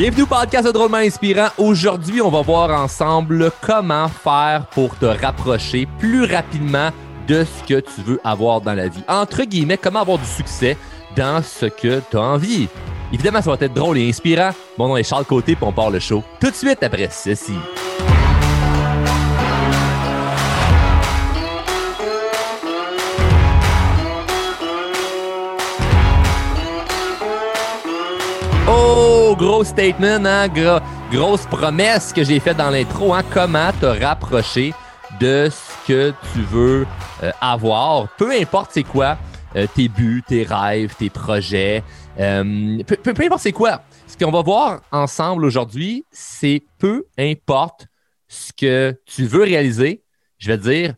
Bienvenue au podcast de Drôlement Inspirant. Aujourd'hui, on va voir ensemble comment faire pour te rapprocher plus rapidement de ce que tu veux avoir dans la vie. Entre guillemets, comment avoir du succès dans ce que tu as envie. Évidemment, ça va être drôle et inspirant. Mon nom est Charles Côté, puis on part le show tout de suite après ceci. Gros statement, hein? grosse promesse que j'ai faite dans l'intro. Hein? Comment te rapprocher de ce que tu veux euh, avoir, peu importe c'est quoi euh, tes buts, tes rêves, tes projets, euh, peu, peu, importe c'est quoi. Ce qu'on va voir ensemble aujourd'hui, c'est peu importe ce que tu veux réaliser, je vais te dire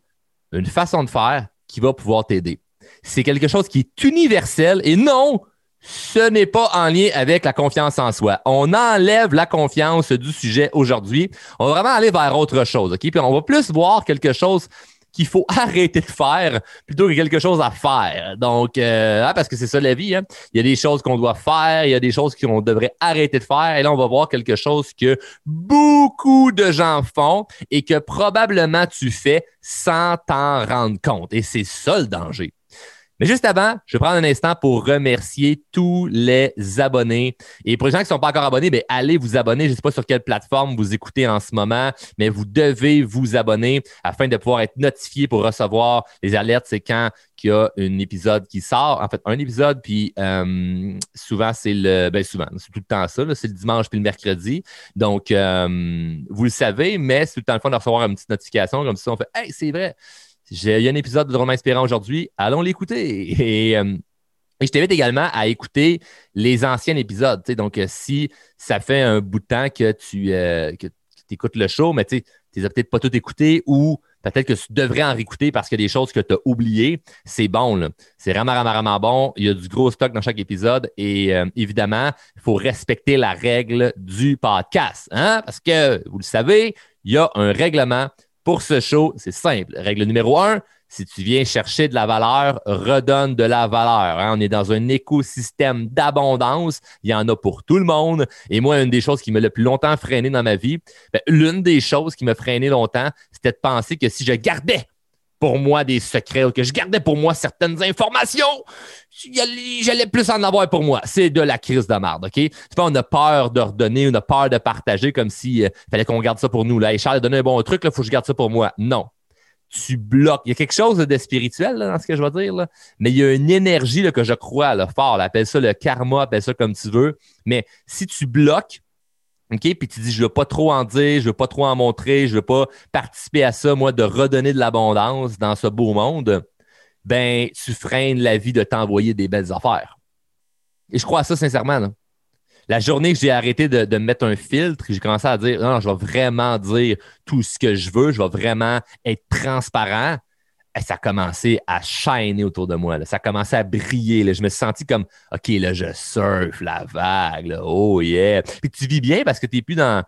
une façon de faire qui va pouvoir t'aider. C'est quelque chose qui est universel et non, ce n'est pas en lien avec la confiance en soi. On enlève la confiance du sujet aujourd'hui. On va vraiment aller vers autre chose, OK? Puis on va plus voir quelque chose qu'il faut arrêter de faire plutôt que quelque chose à faire. Donc, euh, hein, parce que c'est ça la vie. Hein? Il y a des choses qu'on doit faire, il y a des choses qu'on devrait arrêter de faire. Et là, on va voir quelque chose que beaucoup de gens font et que probablement tu fais sans t'en rendre compte. Et c'est ça le danger. Mais juste avant, je vais prendre un instant pour remercier tous les abonnés. Et pour les gens qui ne sont pas encore abonnés, bien, allez vous abonner. Je ne sais pas sur quelle plateforme vous écoutez en ce moment, mais vous devez vous abonner afin de pouvoir être notifié pour recevoir les alertes. C'est quand il y a un épisode qui sort. En fait, un épisode, puis euh, souvent, c'est le. Ben, souvent, c'est tout le temps ça. C'est le dimanche puis le mercredi. Donc, euh, vous le savez, mais c'est tout le temps le fun de recevoir une petite notification comme ça. On fait Hey, c'est vrai il y a un épisode de Drôlement Inspirant aujourd'hui. Allons l'écouter. Et, euh, je t'invite également à écouter les anciens épisodes. Donc, euh, si ça fait un bout de temps que tu euh, écoutes le show, mais tu n'as peut-être pas tout écouté ou peut-être que tu devrais en réécouter parce qu'il y a des choses que tu as oubliées. C'est bon. C'est vraiment, vraiment, vraiment bon. Il y a du gros stock dans chaque épisode. Et évidemment, il faut respecter la règle du podcast. Hein? Parce que, vous le savez, il y a un règlement pour ce show, c'est simple. Règle numéro un, si tu viens chercher de la valeur, redonne de la valeur. Hein. On est dans un écosystème d'abondance. Il y en a pour tout le monde. Et moi, une des choses qui m'a le plus longtemps freiné dans ma vie, ben, l'une des choses qui m'a freiné longtemps, c'était de penser que si je gardais pour moi des secrets ou que je gardais pour moi certaines informations, j'allais plus en avoir pour moi. C'est de la crise de merde, OK? on a peur de redonner, on a peur de partager comme si euh, fallait qu'on garde ça pour nous. Là. Et Charles a donné un bon truc, il faut que je garde ça pour moi. Non. Tu bloques. Il y a quelque chose de spirituel dans ce que je vais dire, là. mais il y a une énergie là, que je crois là, fort. Appelle ça le karma, appelle ça comme tu veux. Mais si tu bloques, OK? Puis tu dis, je veux pas trop en dire, je veux pas trop en montrer, je veux pas participer à ça, moi, de redonner de l'abondance dans ce beau monde, ben, tu freines la vie de t'envoyer des belles affaires. Et je crois à ça sincèrement. La journée que j'ai arrêté de, mettre un filtre, j'ai commencé à dire, non, je vais vraiment dire tout ce que je veux, je vais vraiment être transparent ça a commencé à shiner autour de moi. Ça a commencé à briller. Je me suis senti comme, OK, là, je surfe la vague. Oh yeah. Puis tu vis bien parce que tu n'es plus dans,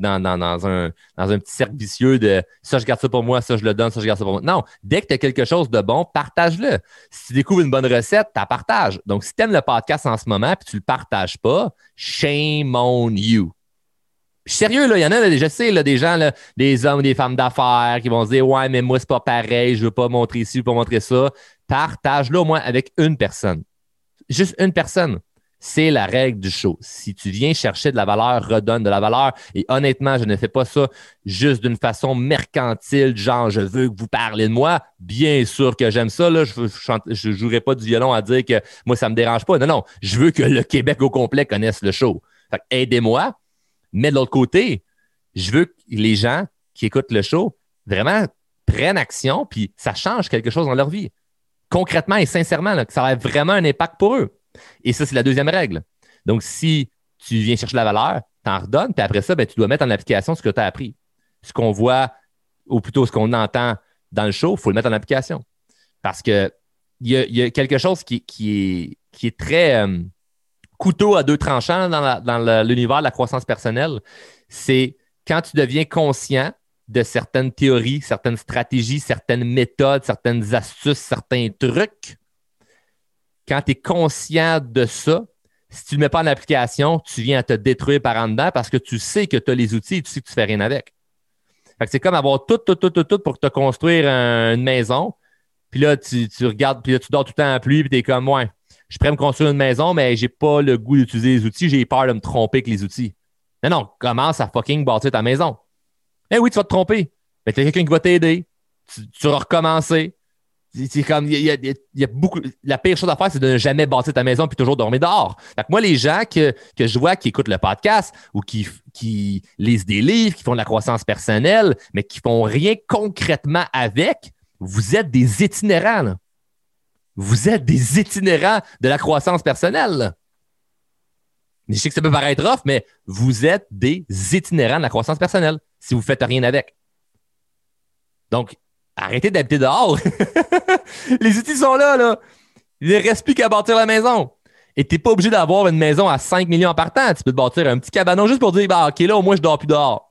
dans, dans, un, dans un petit cercle vicieux de ça, je garde ça pour moi, ça, je le donne, ça, je garde ça pour moi. Non, dès que tu as quelque chose de bon, partage-le. Si tu découvres une bonne recette, tu la partages. Donc, si tu aimes le podcast en ce moment et tu ne le partages pas, shame on you sérieux, là, il y en a, je sais, des gens, des hommes, des femmes d'affaires qui vont se dire Ouais, mais moi, c'est pas pareil, je veux pas montrer ci, je veux pas montrer ça. Partage-le au moins avec une personne. Juste une personne. C'est la règle du show. Si tu viens chercher de la valeur, redonne de la valeur. Et honnêtement, je ne fais pas ça juste d'une façon mercantile, genre je veux que vous parlez de moi. Bien sûr que j'aime ça. Je ne jouerai pas du violon à dire que moi, ça ne me dérange pas. Non, non. Je veux que le Québec au complet connaisse le show. aidez-moi mais de l'autre côté, je veux que les gens qui écoutent le show vraiment prennent action, puis ça change quelque chose dans leur vie. Concrètement et sincèrement, que ça a vraiment un impact pour eux. Et ça, c'est la deuxième règle. Donc, si tu viens chercher la valeur, tu en redonnes, puis après ça, ben, tu dois mettre en application ce que tu as appris. Ce qu'on voit, ou plutôt ce qu'on entend dans le show, il faut le mettre en application. Parce que il y, a, quelque chose qui, est, qui est très. Euh, couteau à deux tranchants dans l'univers de la croissance personnelle, c'est quand tu deviens conscient de certaines théories, certaines stratégies, certaines méthodes, certaines astuces, certains trucs, quand tu es conscient de ça, si tu ne le mets pas en application, tu viens à te détruire par en dedans parce que tu sais que tu as les outils et tu sais que tu fais rien avec. c'est comme avoir tout, tout, tout, tout, tout pour te construire une maison. Puis là, tu, regardes, puis là, tu dors tout le temps à pluie, puis tu es comme, ouais, je pourrais me construire une maison, mais j'ai pas le goût d'utiliser les outils, j'ai peur de me tromper avec les outils. Non, non, commence à fucking bâtir ta maison. Eh oui, tu vas te tromper. Mais tu as quelqu'un qui va t'aider. Tu, vas recommencer. C'est comme, il y, a, beaucoup. La pire chose à faire, c'est de ne jamais bâtir ta maison puis toujours dormir dehors. Fait moi, les gens que, je vois qui écoutent le podcast ou qui, qui lisent des livres, qui font de la croissance personnelle, mais qui font rien concrètement avec, vous êtes des itinérants. Vous êtes des itinérants de la croissance personnelle. Je sais que ça peut paraître off, mais vous êtes des itinérants de la croissance personnelle si vous ne faites rien avec. Donc, arrêtez d'habiter dehors. les outils sont là, là. Il ne reste plus qu'à bâtir la maison. Et tu n'es pas obligé d'avoir une maison à 5 millions par temps. Tu peux te bâtir un petit cabanon juste pour dire, bah, OK, là, au moins, je dors plus dehors.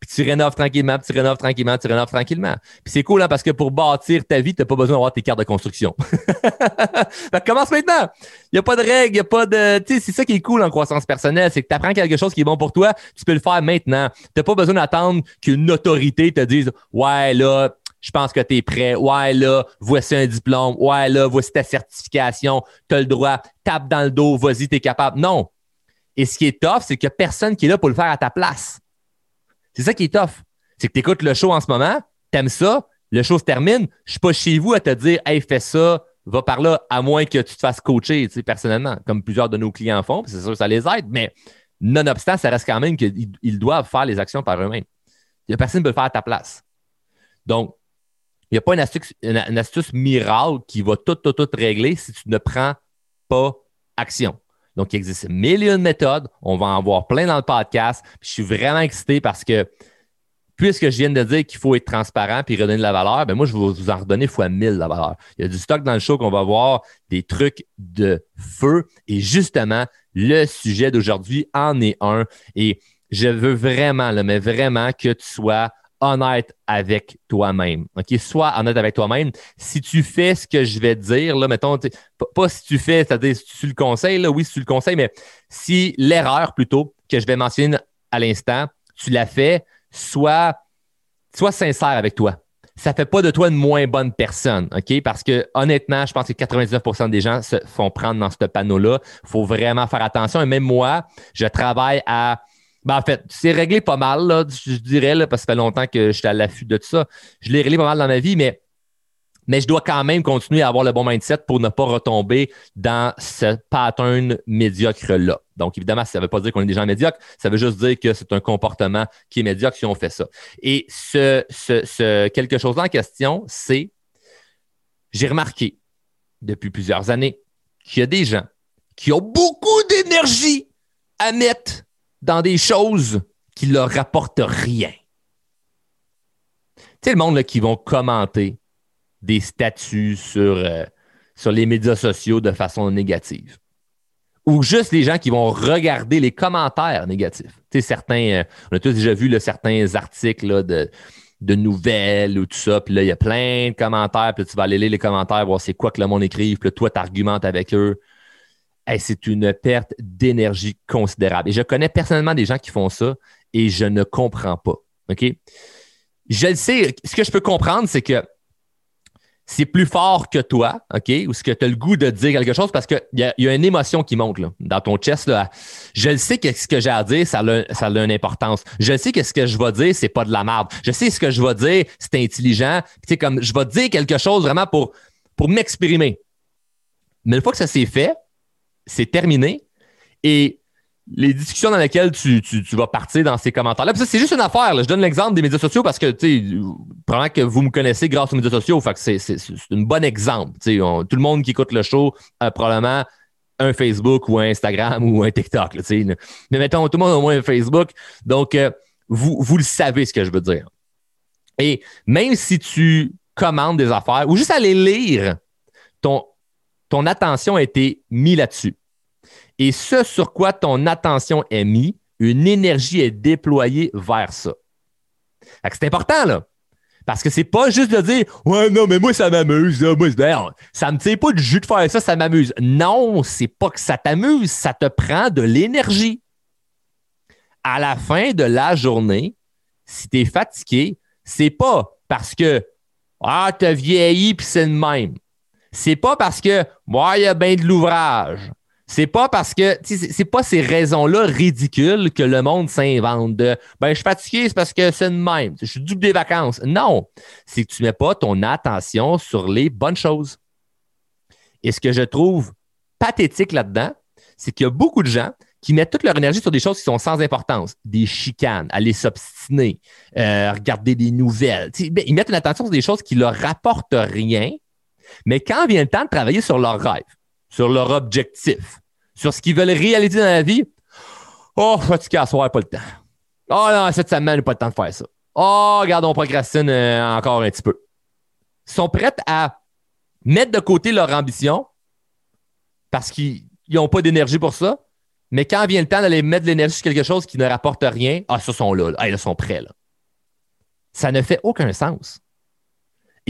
Puis tu rénoves tranquillement, puis tu rénoves tranquillement, tu rénoves tranquillement. Puis c'est cool, hein, parce que pour bâtir ta vie, tu n'as pas besoin d'avoir tes cartes de construction. fait commence maintenant. Il n'y a pas de règles, il n'y a pas de. Tu sais, c'est ça qui est cool en croissance personnelle, c'est que tu apprends quelque chose qui est bon pour toi, tu peux le faire maintenant. Tu n'as pas besoin d'attendre qu'une autorité te dise Ouais, là, je pense que tu es prêt. Ouais, là, voici un diplôme. Ouais, là, voici ta certification. Tu as le droit. Tape dans le dos. Vas-y, tu es capable. Non. Et ce qui est tough, c'est qu'il n'y a personne qui est là pour le faire à ta place. C'est ça qui est tough. C'est que tu écoutes le show en ce moment, t'aimes ça, le show se termine, je suis pas chez vous à te dire Hey, fais ça, va par là, à moins que tu te fasses coacher, personnellement, comme plusieurs de nos clients font, c'est sûr que ça les aide, mais nonobstant, ça reste quand même qu'ils doivent faire les actions par eux-mêmes. Personne qui peut le faire à ta place. Donc, il n'y a pas une astuce, une, astuce, miracle qui va tout, tout, tout régler si tu ne prends pas action. Donc, il existe millions de méthodes. On va en voir plein dans le podcast. je suis vraiment excité parce que puisque je viens de dire qu'il faut être transparent puis redonner de la valeur, ben moi, je vais vous en redonner fois 1000 la valeur. Il y a du stock dans le show qu'on va voir, des trucs de feu. Et justement, le sujet d'aujourd'hui en est un. Et je veux vraiment, mais vraiment que tu sois honnête avec toi-même. OK? Sois honnête avec toi-même. Si tu fais ce que je vais te dire, là, mettons, pas, si tu fais, c'est-à-dire si tu le conseilles, là, oui, si tu le conseilles, mais si l'erreur plutôt que je vais mentionner à l'instant, tu la fais, sois, sois sincère avec toi. Ça ne fait pas de toi une moins bonne personne, OK? Parce que honnêtement, je pense que 99% des gens se font prendre dans ce panneau-là. Il faut vraiment faire attention. Et même moi, je travaille à ben, en fait, c'est réglé pas mal, là, je dirais, parce que ça fait longtemps que j'étais à l'affût de tout ça. Je l'ai réglé pas mal dans ma vie, mais, je dois quand même continuer à avoir le bon mindset pour ne pas retomber dans ce pattern médiocre-là. Donc, évidemment, ça ne veut pas dire qu'on est des gens médiocres, ça veut juste dire que c'est un comportement qui est médiocre si on fait ça. Et ce, ce, ce quelque chose en question, c'est, j'ai remarqué depuis plusieurs années qu'il y a des gens qui ont beaucoup d'énergie à mettre dans des choses qui leur rapportent rien. Tu sais, le monde là, qui vont commenter des statuts sur, euh, sur les médias sociaux de façon négative. Ou juste les gens qui vont regarder les commentaires négatifs. Certains, euh, on a tous déjà vu certains articles de, de nouvelles ou tout ça, puis là, il y a plein de commentaires, puis tu vas aller lire les commentaires, voir c'est quoi que le monde écrive, puis toi, tu argumentes avec eux c'est une perte d'énergie considérable. Et je connais personnellement des gens qui font ça et je ne comprends pas. OK? Je le sais, ce que je peux comprendre, c'est que c'est plus fort que toi, OK? Ou ce que tu as le goût de dire quelque chose parce qu'il y, y, a une émotion qui monte là, dans ton chest. Là. Je le sais que ce que j'ai à dire, ça a, ça a une importance. Je sais que ce que je vais dire, c'est pas de la merde. Je sais ce que je vais dire, c'est intelligent. Tu comme je vais dire quelque chose vraiment pour, pour m'exprimer. Mais une fois que ça s'est fait, c'est terminé. Et les discussions dans lesquelles tu, vas partir dans ces commentaires-là. c'est juste une affaire. Je donne l'exemple des médias sociaux parce que, tu sais, que vous me connaissez grâce aux médias sociaux. Fait que c'est, un bon exemple. tout le monde qui écoute le show a probablement un Facebook ou un Instagram ou un TikTok. mais mettons, tout le monde a au moins un Facebook. Donc, euh, vous, vous le savez ce que je veux dire. Et même si tu commandes des affaires ou juste aller lire, ton, ton attention a été mise là-dessus et ce sur quoi ton attention est mise, une énergie est déployée vers ça. C'est important, là. Parce que c'est pas juste de dire Ouais, non, mais moi, ça m'amuse. Moi, ben, ça me tient pas du jus de faire ça, ça m'amuse. Non, c'est pas que ça t'amuse, ça te prend de l'énergie. À la fin de la journée, si tu es fatigué, c'est pas parce que Ah, t'as vieilli puis c'est le même. C'est pas parce que moi, il y a bien de l'ouvrage. C'est pas parce que c'est pas ces raisons-là ridicules que le monde s'invente de ben je suis fatigué, c'est parce que c'est le même. Je suis double des vacances. Non, c'est que tu mets pas ton attention sur les bonnes choses. Et ce que je trouve pathétique là-dedans, c'est qu'il y a beaucoup de gens qui mettent toute leur énergie sur des choses qui sont sans importance, des chicanes, aller s'obstiner, euh, regarder des nouvelles. Ben, ils mettent une attention sur des choses qui leur rapportent rien, mais quand vient le temps de travailler sur leur rêve, sur leur objectif, sur ce qu'ils veulent réaliser dans la vie. Oh, fatigué à soir, pas le temps. Oh non, cette semaine, pas le temps de faire ça. Oh, regarde, on procrastine euh, encore un petit peu. Ils sont prêts à mettre de côté leur ambition parce qu'ils n'ont pas d'énergie pour ça. Mais quand vient le temps d'aller mettre de l'énergie sur quelque chose qui ne rapporte rien, ah, ça sont là, là. ils sont prêts. Là. Ça ne fait aucun sens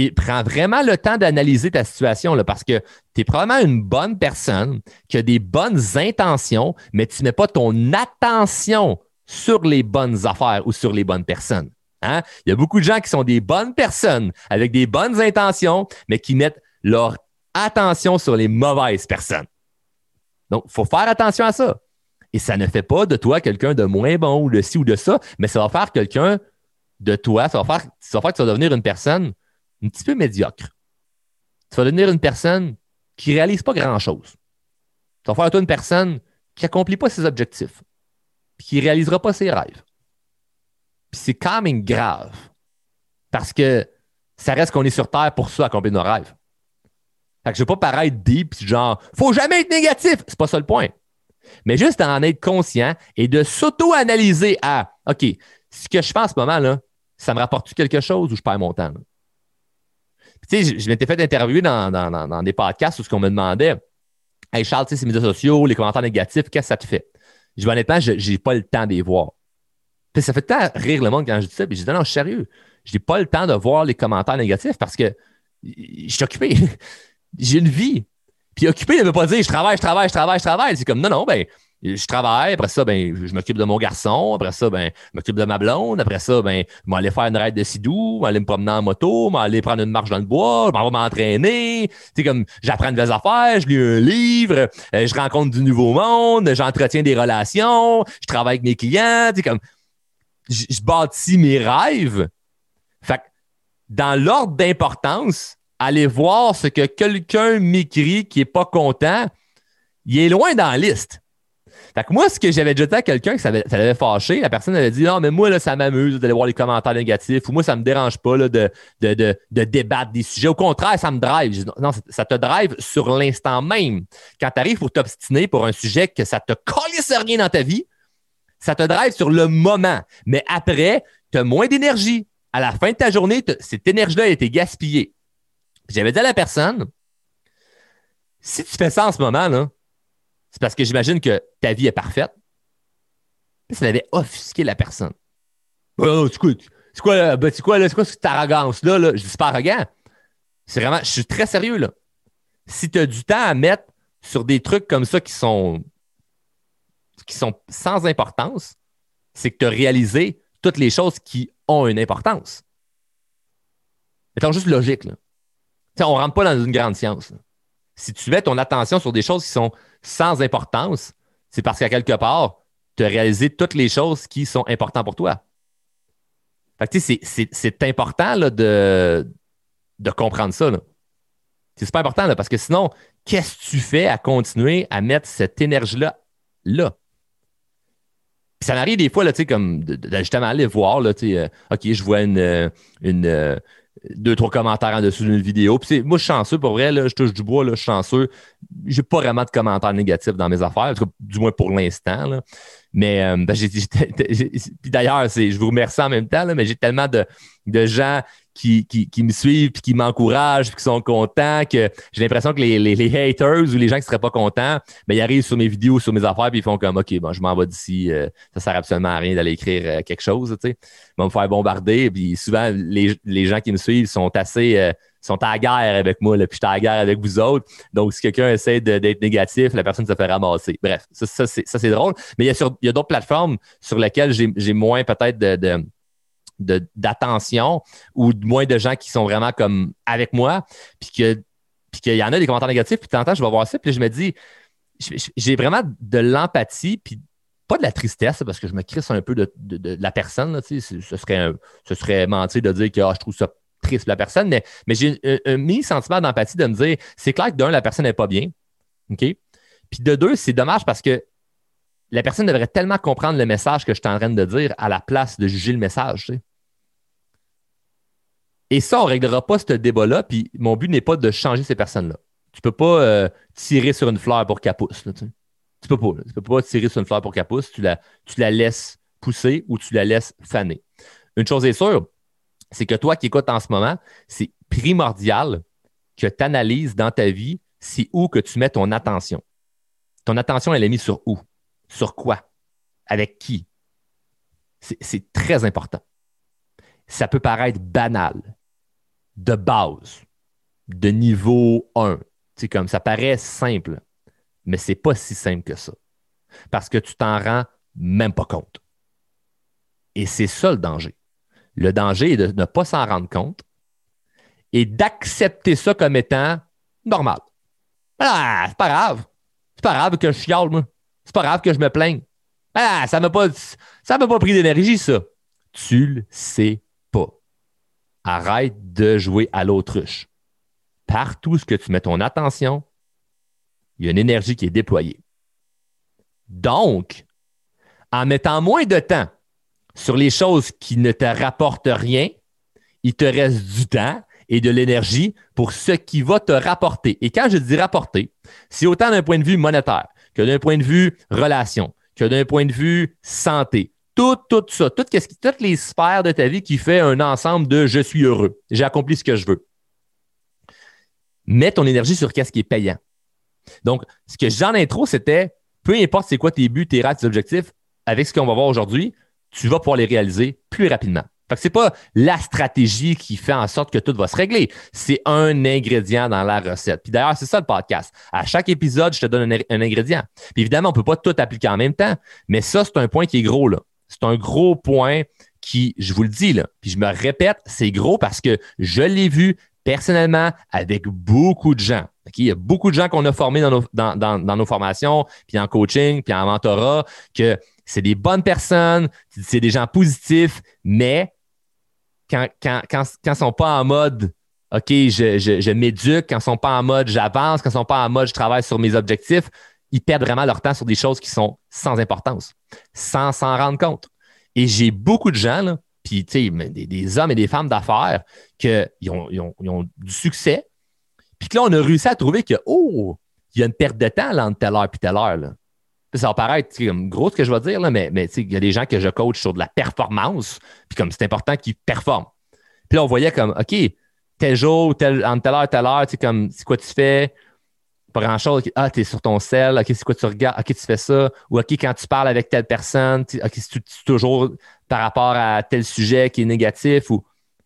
et prends vraiment le temps d'analyser ta situation là, parce que tu es probablement une bonne personne qui a des bonnes intentions, mais tu ne mets pas ton attention sur les bonnes affaires ou sur les bonnes personnes. Hein? Il y a beaucoup de gens qui sont des bonnes personnes avec des bonnes intentions, mais qui mettent leur attention sur les mauvaises personnes. Donc, il faut faire attention à ça. Et ça ne fait pas de toi quelqu'un de moins bon ou de ci ou de ça, mais ça va faire quelqu'un de toi, ça va faire, ça va faire que tu vas devenir une personne un petit peu médiocre. Tu vas devenir une personne qui ne réalise pas grand-chose. Tu vas faire toi une personne qui n'accomplit pas ses objectifs, puis qui ne réalisera pas ses rêves. Puis c'est quand même grave, parce que ça reste qu'on est sur Terre pour ça, accomplir nos rêves. Fait que je ne veux pas paraître deep, genre, faut jamais être négatif. C'est pas ça le point. Mais juste en être conscient et de s'auto-analyser à, OK, ce que je fais en ce moment, là, ça me rapporte quelque chose ou je perds mon temps? Tu sais, je, m'étais fait interviewer dans, des podcasts où ce qu'on me demandait Hey Charles, tu sais, ces médias sociaux, les commentaires négatifs, qu'est-ce que ça te fait? Je dis honnêtement, je n'ai pas le temps de les voir. Puis ça fait tant rire le monde quand je dis ça. Puis je dis non, je sérieux. Je n'ai pas le temps de voir les commentaires négatifs parce que je suis occupé. J'ai une vie. Puis occupé ne veut pas dire je travaille, je travaille, je travaille, je travaille. C'est comme non, non, ben, je travaille, après ça, ben, je m'occupe de mon garçon, après ça, ben, je m'occupe de ma blonde, après ça, ben, je vais aller faire une raide de sidou, je vais aller me promener en moto, je vais prendre une marche dans le bois, je vais m'entraîner, comme, j'apprends de nouvelles affaires, je lis un livre, euh, je rencontre du nouveau monde, j'entretiens des relations, je travaille avec mes clients, comme, je, bâtis mes rêves. Fait dans l'ordre d'importance, aller voir ce que quelqu'un m'écrit qui est pas content, il est loin dans la liste. Fait que moi, ce que j'avais dit à quelqu'un que ça, l'avait fâché, la personne avait dit Non, mais moi, là, ça m'amuse d'aller voir les commentaires négatifs ou moi, ça me dérange pas là, de, de, débattre des sujets. Au contraire, ça me drive. non, ça te drive sur l'instant même. Quand tu arrives pour t'obstiner pour un sujet que ça te colisse rien dans ta vie, ça te drive sur le moment. Mais après, tu as moins d'énergie. À la fin de ta journée, cette énergie-là a été gaspillée. J'avais dit à la personne, si tu fais ça en ce moment, là, c'est parce que j'imagine que ta vie est parfaite. ça avait offusqué la personne. Oh, c'est quoi, c'est quoi, ben, c'est quoi, quoi cette arrogance-là? Là? Je dis pas arrogant. C'est vraiment, je suis très sérieux, là. Si tu as du temps à mettre sur des trucs comme ça qui sont, qui sont sans importance, c'est que tu as réalisé toutes les choses qui ont une importance. C'est juste logique, là. on ne rentre pas dans une grande science. Si tu mets ton attention sur des choses qui sont sans importance, c'est parce qu'à quelque part, tu as réalisé toutes les choses qui sont importantes pour toi. c'est important là, de, de comprendre ça. C'est super important là, parce que sinon, qu'est-ce que tu fais à continuer à mettre cette énergie-là là? ça m'arrive des fois, là, comme de, justement aller voir, là, euh, OK, je vois une, une, euh, deux, trois commentaires en dessous d'une vidéo. Puis moi, je suis chanceux, pour vrai, là, je touche du bois, là, je suis chanceux. J'ai pas vraiment de commentaires négatifs dans mes affaires, du moins pour l'instant. Mais d'ailleurs, je vous remercie en même temps, mais j'ai tellement de, de gens qui, me suivent, puis qui m'encouragent, puis qui sont contents, que j'ai l'impression que les, haters ou les gens qui seraient pas contents, ben, ils arrivent sur mes vidéos, sur mes affaires, puis ils font comme OK, bon, je m'en vais d'ici, euh, ça sert absolument à rien d'aller écrire euh, quelque chose, tu sais. Ils vont me faire bombarder, puis souvent, les, les gens qui me suivent sont assez euh, sont à guerre avec moi, puis je suis à guerre avec vous autres. Donc, si quelqu'un essaie d'être négatif, la personne se fait ramasser. Bref, ça, ça c'est drôle. Mais il y a, il y a d'autres plateformes sur lesquelles j'ai moins peut-être de d'attention ou moins de gens qui sont vraiment comme avec moi, puis que puis qu'il y en a des commentaires négatifs, puis de temps, je vais voir ça, puis je me dis, j'ai vraiment de l'empathie, puis pas de la tristesse, parce que je me crisse un peu de, la personne, ce, serait ce serait mentir de dire que ah, je trouve ça triste la personne, mais, mais j'ai un, un mi-sentiment d'empathie de me dire, c'est clair que d'un, la personne n'est pas bien, OK? Puis de deux, c'est dommage parce que la personne devrait tellement comprendre le message que je suis en train de dire à la place de juger le message, tu sais. Et ça, on ne réglera pas ce débat-là. Puis mon but n'est pas de changer ces personnes-là. Tu ne peux pas euh, tirer sur une fleur pour qu'elle pousse. tu, ne peux pas. Tu peux pas tirer sur une fleur pour qu'elle pousse. Tu la, la laisses pousser ou tu la laisses faner. Une chose est sûre, c'est que toi qui écoutes en ce moment, c'est primordial que tu analyses dans ta vie c'est où que tu mets ton attention. Ton attention, elle est mise sur où? Sur quoi? Avec qui? C'est très important. Ça peut paraître banal, de base, de niveau 1. C'est comme ça paraît simple, mais c'est pas si simple que ça. Parce que tu t'en rends même pas compte. Et c'est ça le danger. Le danger est de ne pas s'en rendre compte et d'accepter ça comme étant normal. Ah, c'est pas grave. C'est pas grave que je chiale, moi. C'est pas grave que je me plaigne. Ah, ça m'a pas, ça m'a pas pris d'énergie, ça. Tu le sais arrête de jouer à l'autruche. Partout ce que tu mets ton attention, il y a une énergie qui est déployée. Donc, en mettant moins de temps sur les choses qui ne te rapportent rien, il te reste du temps et de l'énergie pour ce qui va te rapporter. Et quand je dis rapporter, c'est autant d'un point de vue monétaire que d'un point de vue relation, que d'un point de vue santé, tout, tout ça, tout, toutes les sphères de ta vie qui fait un ensemble de je suis heureux, j'ai accompli ce que je veux. Mets ton énergie sur qu'est-ce qui est payant. Donc, ce que j'ai en intro, c'était peu importe c'est quoi tes buts, tes rats, tes objectifs, avec ce qu'on va voir aujourd'hui, tu vas pouvoir les réaliser plus rapidement. Fait que c'est pas la stratégie qui fait en sorte que tout va se régler. C'est un ingrédient dans la recette. Puis d'ailleurs, c'est ça le podcast. À chaque épisode, je te donne un, un ingrédient. Puis évidemment, on peut pas tout appliquer en même temps, mais ça, c'est un point qui est gros là. C'est un gros point qui, je vous le dis, là, puis je me répète, c'est gros parce que je l'ai vu personnellement avec beaucoup de gens. Il y a beaucoup de gens qu'on a formés dans nos, formations, puis en coaching, puis en mentorat, que c'est des bonnes personnes, c'est des gens positifs, mais quand, quand, quand, quand ils ne sont pas en mode OK, je, je, je m'éduque, quand ils sont pas en mode j'avance, quand ils sont pas en mode je travaille sur mes objectifs, ils perdent vraiment leur temps sur des choses qui sont sans importance, sans s'en rendre compte. Et j'ai beaucoup de gens, là, puis des, des hommes et des femmes d'affaires qui ont, ont, du succès, puis que là, on a réussi à trouver que, oh, il y a une perte de temps là, entre telle heure et telle heure. Là. Ça va paraître gros ce que je vais dire, là, mais, mais il y a des gens que je coach sur de la performance, puis comme c'est important qu'ils performent. Puis là, on voyait comme, OK, tel jour, tel, entre telle heure telle heure, comme, c'est quoi tu fais? Pas grand-chose. Ah, tu es sur ton sel. OK, c'est quoi tu regardes? OK, tu fais ça. Ou OK, quand tu parles avec telle personne, OK, c'est toujours par rapport à tel sujet qui est négatif ou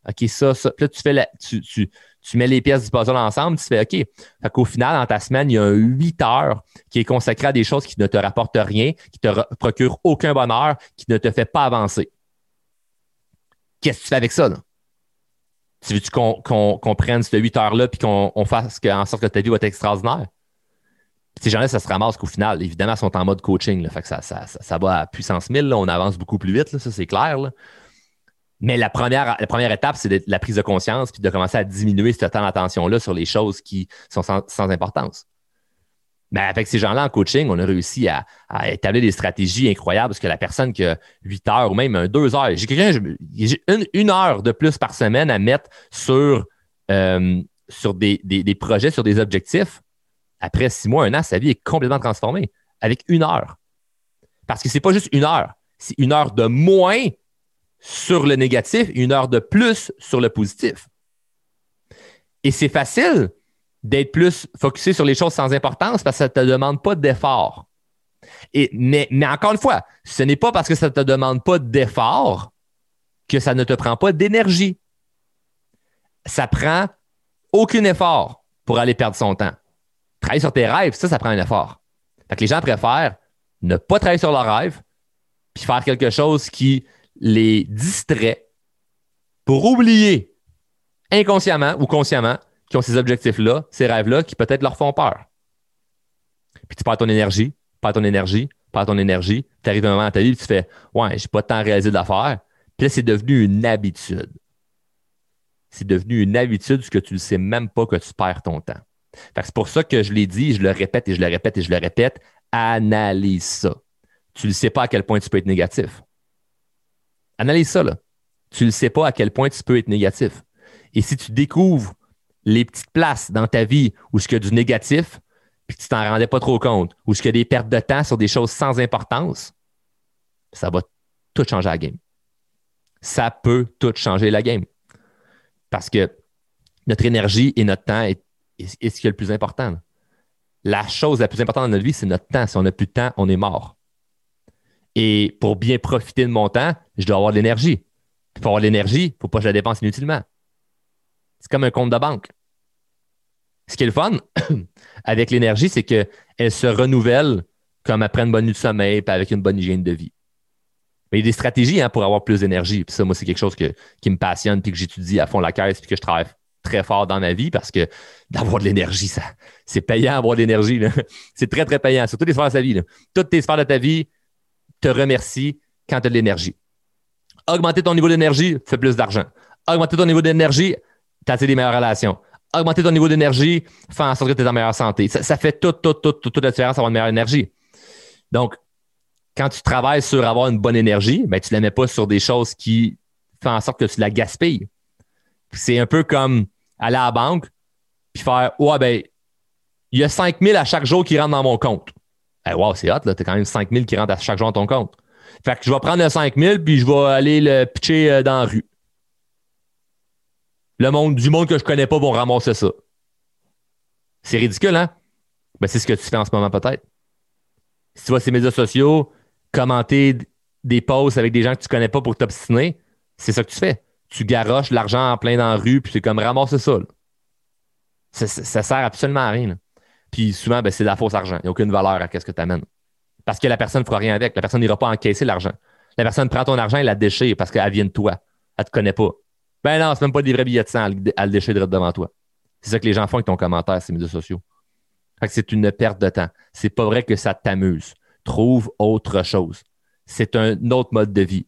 OK, ça, ça. Puis là, tu fais tu, tu, tu, mets les pièces du puzzle ensemble, tu fais OK. Fait qu'au final, dans ta semaine, il y a un 8 heures qui est consacré à des choses qui ne te rapportent rien, qui te procurent aucun bonheur, qui ne te fait pas avancer. Qu'est-ce que tu fais avec ça, là? Tu veux-tu qu'on prenne cette 8 heures-là puis qu'on fasse en sorte que ta vie va être extraordinaire? ces gens-là, ça se ramasse qu'au final, évidemment, sont en mode coaching. fait que ça, ça, ça, va à puissance 1000. on avance beaucoup plus vite, ça, c'est clair. Mais la première, la première étape, c'est la prise de conscience puis de commencer à diminuer ce temps d'attention-là sur les choses qui sont sans, importance. Mais avec ces gens-là en coaching, on a réussi à, établir des stratégies incroyables parce que la personne qui a 8 heures ou même 2 heures, j'ai quelqu'un, une, heure de plus par semaine à mettre sur, euh, sur des, des projets, sur des objectifs après six mois, un an, sa vie est complètement transformée avec une heure. Parce que c'est pas juste une heure, c'est une heure de moins sur le négatif, une heure de plus sur le positif. Et c'est facile d'être plus focusé sur les choses sans importance parce que ça ne te demande pas d'effort. Et, mais, mais encore une fois, ce n'est pas parce que ça ne te demande pas d'effort que ça ne te prend pas d'énergie. Ça prend aucun effort pour aller perdre son temps. Travailler sur tes rêves, ça, ça prend un effort. Fait les gens préfèrent ne pas travailler sur leurs rêves, puis faire quelque chose qui les distrait pour oublier inconsciemment ou consciemment qu'ils ont ces objectifs-là, ces rêves-là, qui peut-être leur font peur. Puis tu perds ton énergie, perds ton énergie, perds ton énergie, tu arrives un moment dans ta vie et tu fais Ouais, j'ai pas à réaliser d'affaires. Puis là, c'est devenu une habitude. C'est devenu une habitude ce que tu ne sais même pas que tu perds ton temps. C'est pour ça que je l'ai dit, je le répète et je le répète et je le répète. Analyse ça. Tu ne sais pas à quel point tu peux être négatif. Analyse ça, là. Tu ne sais pas à quel point tu peux être négatif. Et si tu découvres les petites places dans ta vie où il y a du négatif, puis tu t'en rendais pas trop compte, où il y a des pertes de temps sur des choses sans importance, ça va tout changer la game. Ça peut tout changer la game. Parce que notre énergie et notre temps est, ce qui est le plus important. La chose la plus importante dans notre vie, c'est notre temps. Si on n'a plus de temps, on est mort. Et pour bien profiter de mon temps, je dois avoir de l'énergie. pour avoir de l'énergie, il ne faut pas que je la dépense inutilement. C'est comme un compte de banque. Ce qui est le fun avec l'énergie, c'est qu'elle se renouvelle comme après une bonne nuit de sommeil et avec une bonne hygiène de vie. Mais il y a des stratégies hein, pour avoir plus d'énergie. Puis ça, moi, c'est quelque chose qui me passionne puis que j'étudie à fond la caisse puis que je travaille très fort dans ma vie parce que d'avoir de l'énergie, ça, c'est payant avoir de l'énergie. C'est très, très payant, sur toutes les sphères de sa vie. Toutes tes sphères de ta vie te remercient quand tu as de l'énergie. Augmenter ton niveau d'énergie, fais plus d'argent. Augmenter ton niveau d'énergie, tu as des meilleures relations. Augmenter ton niveau d'énergie, faire en sorte que tu es en meilleure santé. Ça, fait toute, toute, toute, toute, la différence avoir une meilleure énergie. Donc, quand tu travailles sur avoir une bonne énergie, ben, tu ne la mets pas sur des choses qui font en sorte que tu la gaspilles. C'est un peu comme aller à la banque puis faire Ouais, ben, il y a 5 000 à chaque jour qui rentrent dans mon compte. Eh, wow, c'est hot, là. T'as quand même 5 000 qui rentrent à chaque jour dans ton compte. Fait que je vais prendre le 5 000 puis je vais aller le pitcher euh, dans la rue. Le monde, du monde que je connais pas vont ramasser ça. C'est ridicule, hein? Ben, c'est ce que tu fais en ce moment, peut-être. Si tu vois ces médias sociaux, commenter des posts avec des gens que tu connais pas pour t'obstiner, c'est ça que tu fais. Tu garoches l'argent en plein dans la rue, puis c'est comme ramasser ça. Ça, ça, sert absolument à rien. Puis souvent, ben, c'est de la fausse argent. Il n'y a aucune valeur à ce que tu amènes. Parce que la personne ne fera rien avec. La personne n'ira pas encaisser l'argent. La personne prend ton argent et la déchire parce qu'elle vient de toi. Elle ne te connaît pas. Ben non, c'est même pas des vrais billets de sang. Elle le déchire devant toi. C'est ça que les gens font avec ton commentaire, ces médias sociaux. c'est une perte de temps. C'est pas vrai que ça t'amuse. Trouve autre chose. C'est un autre mode de vie.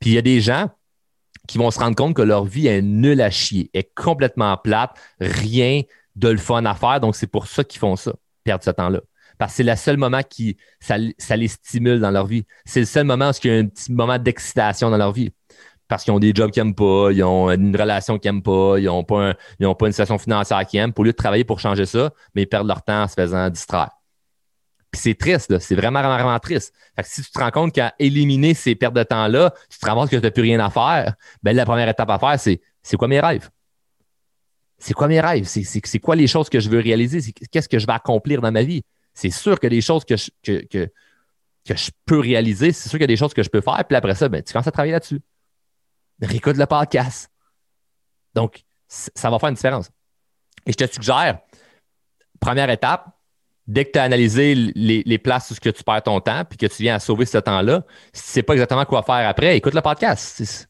Puis il y a des gens qui vont se rendre compte que leur vie est nulle à chier, est complètement plate, rien de le fun à faire. Donc, c'est pour ça qu'ils font ça, perdre ce temps-là. Parce que c'est le seul moment qui ça, les stimule dans leur vie. C'est le seul moment où il y a un petit moment d'excitation dans leur vie parce qu'ils ont des jobs qu'ils n'aiment pas, ils ont une relation qu'ils n'aiment pas, ils n'ont pas, une situation financière qu'ils aiment. Pour lieu de travailler pour changer ça, mais ils perdent leur temps en se faisant distraire. Puis c'est triste, c'est vraiment, vraiment, triste. Fait que si tu te rends compte qu'à éliminer ces pertes de temps-là, tu te rends compte que tu n'as plus rien à faire, ben la première étape à faire, c'est c'est quoi mes rêves? C'est quoi mes rêves? C'est quoi les choses que je veux réaliser? Qu'est-ce que je vais accomplir dans ma vie? C'est sûr que des choses que je, que, que je peux réaliser, c'est sûr qu'il y a des choses que je peux faire. Puis après ça, ben, tu commences à travailler là-dessus réécoute le podcast. Donc, ça va faire une différence. Et je te suggère, première étape, dès que tu as analysé les, places où tu perds ton temps puis que tu viens à sauver ce temps-là, si tu ne sais pas exactement quoi faire après, écoute le podcast.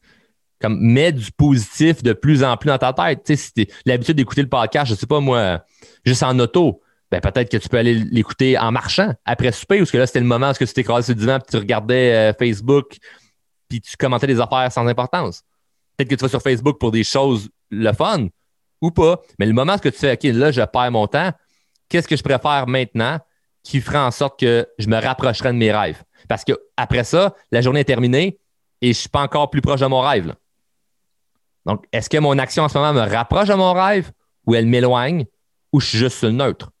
Comme mets du positif de plus en plus dans ta tête. Tu sais, si tu l'habitude d'écouter le podcast, je ne sais pas moi, juste en auto, ben peut-être que tu peux aller l'écouter en marchant après souper, ou que là, c'était le moment où tu t'écrasais sur le divan et tu regardais euh, Facebook puis tu commentais des affaires sans importance. Peut-être que tu vas sur Facebook pour des choses le fun ou pas, mais le moment où tu fais, OK, là, je perds mon temps, qu'est-ce que je préfère maintenant qui ferait en sorte que je me rapprocherai de mes rêves? Parce que après ça, la journée est terminée et je ne suis pas encore plus proche de mon rêve. Donc, est-ce que mon action en ce moment me rapproche de mon rêve ou elle m'éloigne ou je suis juste le neutre?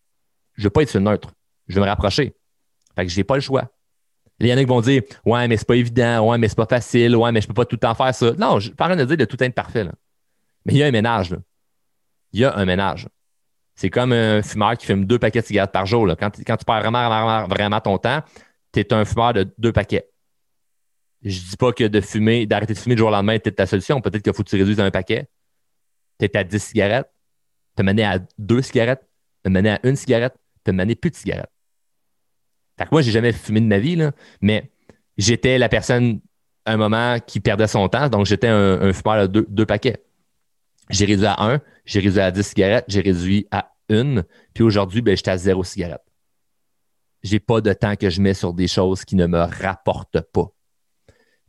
Je ne veux pas être sur le neutre. Je veux me rapprocher. Fait que je n'ai pas le choix. Il y en a qui vont dire Ouais, mais c'est pas évident, ouais, mais c'est pas facile, ouais, mais je peux pas tout le temps faire ça. Non, je parle de dire de tout être parfait. Là. Mais il y a un ménage. Là. Il y a un ménage. C'est comme un fumeur qui fume deux paquets de cigarettes par jour. Quand, quand tu perds vraiment, vraiment, vraiment ton temps, tu es un fumeur de deux paquets. Je dis pas que de fumer, d'arrêter de fumer du jour au lendemain, c'est ta solution. Peut-être qu'il faut que tu réduises un paquet. Tu es à 10 cigarettes, te mener à deux cigarettes, te mener à une cigarette, te mener plus de cigarettes. Fait que moi, j'ai jamais fumé de ma vie, là, mais j'étais la personne à un moment qui perdait son temps, donc j'étais un, fumeur de deux, paquets. J'ai réduit à un, j'ai réduit à 10 cigarettes, j'ai réduit à une, puis aujourd'hui, ben, j'étais à zéro cigarette. J'ai pas de temps que je mets sur des choses qui ne me rapportent pas.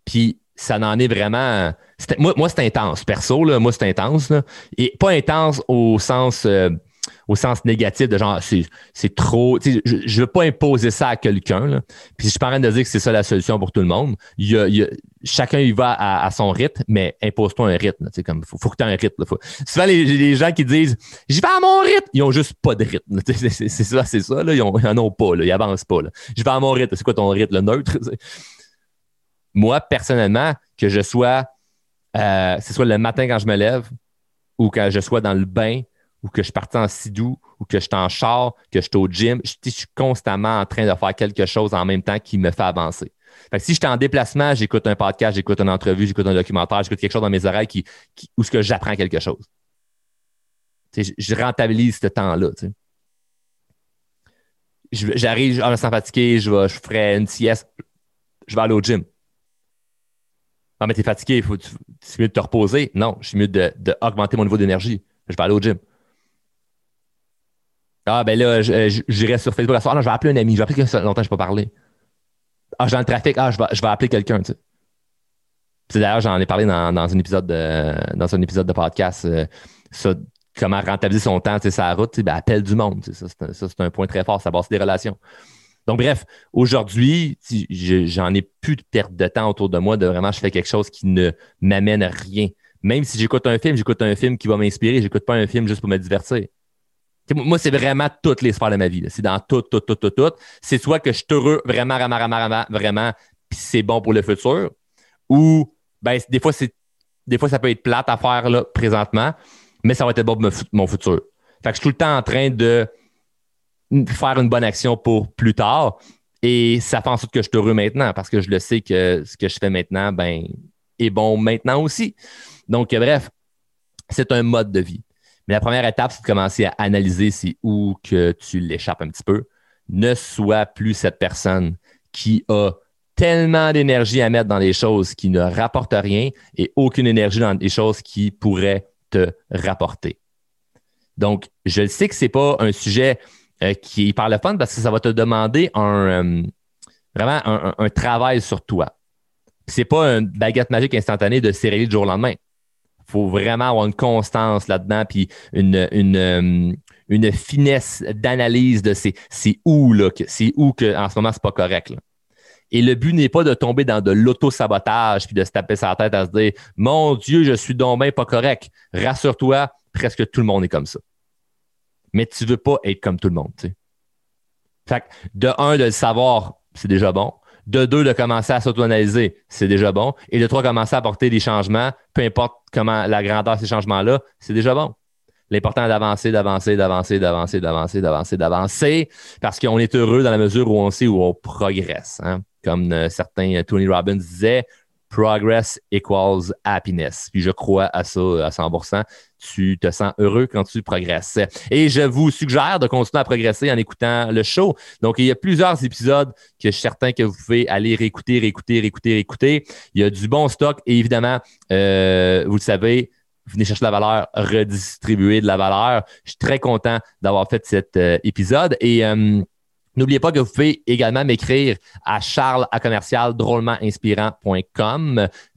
Puis ça n'en est vraiment. Moi, moi c'est intense. Perso, là, moi, c'est intense. Et pas intense au sens. Euh, au sens négatif de genre c'est trop. Je ne veux pas imposer ça à quelqu'un. Puis je suis pas en train de dire que c'est ça la solution pour tout le monde. Il chacun y va à, son rythme, mais impose-toi un rythme. Il comme faut, que tu aies un rythme. Faut. Souvent, les, les, gens qui disent J'y vais à mon rythme, ils ont juste pas de rythme. C'est ça, c'est ça. Là. Ils, n'en ont pas. Là. Ils avancent pas. Je vais à mon rythme. C'est quoi ton rythme? Le neutre? moi, personnellement, que je sois, euh, soit le matin quand je me lève ou que je sois dans le bain ou que je parte en sidou ou que je suis en char, que je suis au gym, je, suis constamment en train de faire quelque chose en même temps qui me fait avancer. Fait si je suis en déplacement, j'écoute un podcast, j'écoute une entrevue, j'écoute un documentaire, j'écoute quelque chose dans mes oreilles qui, où ce que j'apprends quelque chose. Je, je, rentabilise ce temps-là. J'arrive, je me sens fatigué, je, vais, je ferai une sieste, je vais aller au gym. Non, mais t'es fatigué, faut, c'est mieux de te reposer. Non, je suis mieux d'augmenter mon niveau d'énergie. Je vais aller au gym. Ah, ben là, j'irai sur Facebook la soirée. Non, je vais appeler un ami. Je vais appeler quelqu'un longtemps je ne pas parler. Ah, suis dans le trafic. Ah, je vais, je vais appeler quelqu'un, tu sais. D'ailleurs, j'en ai parlé dans, dans, un épisode de, dans un épisode de podcast. Euh, ça, comment rentabiliser son temps, sa route, ben, appelle du monde. Ça, c'est un, un, point très fort. Ça base des relations. Donc, bref, aujourd'hui, j'en ai plus de perte de temps autour de moi de vraiment je fais quelque chose qui ne m'amène rien. Même si j'écoute un film, j'écoute un film qui va m'inspirer, j'écoute pas un film juste pour me divertir. Moi, c'est vraiment toutes les sphères de ma vie. C'est dans tout, tout, tout, tout, tout. C'est soit que je suis heureux vraiment, vraiment, vraiment, vraiment, puis c'est bon pour le futur, ou ben, des fois, c'est des fois, ça peut être plate à faire là, présentement, mais ça va être bon pour mon futur. Fait je suis tout le temps en train de faire une bonne action pour plus tard. Et ça fait en sorte que je suis heureux maintenant parce que je le sais que ce que je fais maintenant ben, est bon maintenant aussi. Donc, bref, c'est un mode de vie. Mais la première étape, c'est de commencer à analyser c'est où que tu l'échappes un petit peu. Ne sois plus cette personne qui a tellement d'énergie à mettre dans les choses qui ne rapportent rien et aucune énergie dans les choses qui pourraient te rapporter. Donc, je sais que ce n'est pas un sujet euh, qui est par le fun parce que ça va te demander un, euh, vraiment un, travail sur toi. C'est pas une baguette magique instantanée de serrer du jour au lendemain. Faut vraiment avoir une constance là-dedans, puis une, une, euh, finesse d'analyse de c'est, où, là, c'est où que en ce moment c'est pas correct. Et le but n'est pas de tomber dans de l'auto-sabotage puis de se taper sa tête à se dire Mon Dieu, je suis donc bien pas correct. Rassure-toi, presque tout le monde est comme ça mais tu veux pas être comme tout le monde. De un, de le savoir, c'est déjà bon. De deux, de commencer à s'auto-analyser, c'est déjà bon. Et de trois, commencer à apporter des changements, peu importe comment la grandeur de ces changements-là, c'est déjà bon. L'important est d'avancer, d'avancer, d'avancer, d'avancer, d'avancer, d'avancer, d'avancer, parce qu'on est heureux dans la mesure où on sait où on progresse. Hein. Comme euh, certains euh, Tony Robbins disait, progress equals happiness. Puis je crois à ça à 100%. Tu te sens heureux quand tu progresses. Et je vous suggère de continuer à progresser en écoutant le show. Donc, il y a plusieurs épisodes que je suis certain que vous pouvez aller réécouter, réécouter, réécouter, réécouter. Il y a du bon stock et évidemment, euh, vous le savez, venez chercher la valeur, redistribuer de la valeur. Je suis très content d'avoir fait cet euh, épisode et euh, N'oubliez pas que vous pouvez également m'écrire à charles à commercial.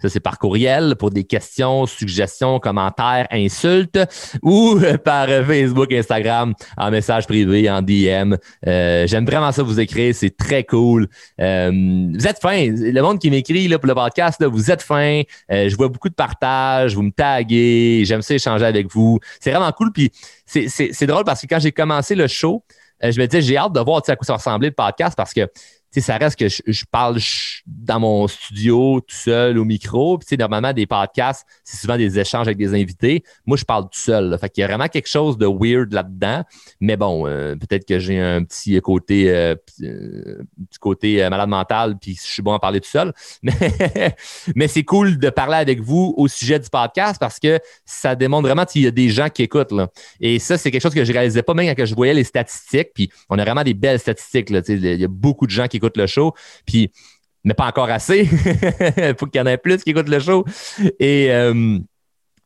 Ça, c'est par courriel pour des questions, suggestions, commentaires, insultes ou par Facebook, Instagram, en message privé, en DM. Euh, j'aime vraiment ça vous écrire. C'est très cool. Euh, vous êtes fin. Le monde qui m'écrit pour le podcast, vous êtes fin. Euh, je vois beaucoup de partages. Vous me taguez. J'aime ça échanger avec vous. C'est vraiment cool. Puis c'est drôle parce que quand j'ai commencé le show, je me disais, j'ai hâte de voir à quoi ça va ressembler le podcast parce que sais, ça reste que je, parle dans mon studio tout seul au micro. Puis, normalement, des podcasts, c'est souvent des échanges avec des invités. Moi, je parle tout seul. Fait qu'il y a vraiment quelque chose de weird là-dedans. Mais bon, euh, peut-être que j'ai un petit côté, euh, euh, petit côté malade mental, puis je suis bon à parler tout seul. Mais, mais c'est cool de parler avec vous au sujet du podcast parce que ça démontre vraiment qu'il y a des gens qui écoutent. Là. Et ça, c'est quelque chose que je réalisais pas même quand je voyais les statistiques. Puis on a vraiment des belles statistiques. Là, il y a beaucoup de gens qui écoutent le show. Puis, mais pas encore assez. Il faut qu'il y en ait plus qui écoutent le show. Et, euh,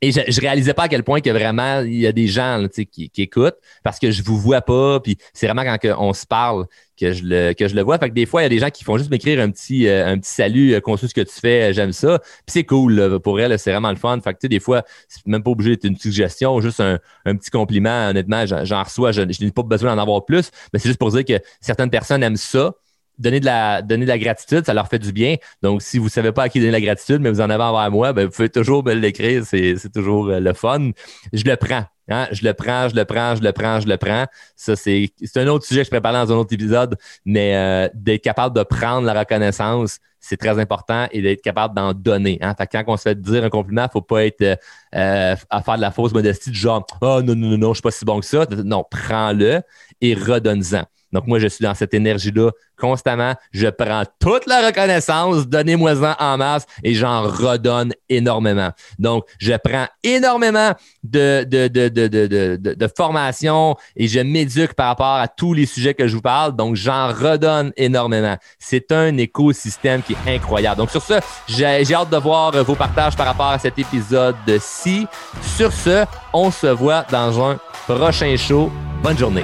et je, je réalisais pas à quel point que vraiment il y a des gens qui, qui, écoutent parce que je vous vois pas. Puis c'est vraiment quand on se parle que je le que je le vois. Fait que des fois, il y a des gens qui font juste m'écrire un petit euh, un petit salut, euh, ce que tu fais, j'aime ça. Puis c'est cool pour elle, c'est vraiment le fun. Fait que des fois, c'est même pas obligé d'être une suggestion, juste un, un petit compliment. Honnêtement, j'en reçois, je, je n'ai pas besoin d'en avoir plus, mais c'est juste pour dire que certaines personnes aiment ça donner de la donner de la gratitude, ça leur fait du bien. Donc, si vous ne savez pas à qui donner la gratitude, mais vous en avez envers moi, ben, vous pouvez toujours l'écrire. C'est, toujours euh, le fun. Je le prends. Hein? Je le prends, je le prends, je le prends, je le prends. Ça, c'est, c'est un autre sujet que je prépare dans un autre épisode, mais euh, d'être capable de prendre la reconnaissance, c'est très important et d'être capable d'en donner. Hein? Fait quand on se fait dire un compliment, il ne faut pas être euh, à faire de la fausse modestie du genre Oh non, non, non, non, je suis pas si bon que ça. Non, prends-le et redonne-en. Donc, moi, je suis dans cette énergie-là constamment. Je prends toute la reconnaissance, donnez-moi-en en masse et j'en redonne énormément. Donc, je prends énormément de, de, de, de, de formation et je m'éduque par rapport à tous les sujets que je vous parle. Donc, j'en redonne énormément. C'est un écosystème qui est incroyable. Donc, sur ce, j'ai hâte de voir vos partages par rapport à cet épisode-ci. Sur ce, on se voit dans un prochain show. Bonne journée.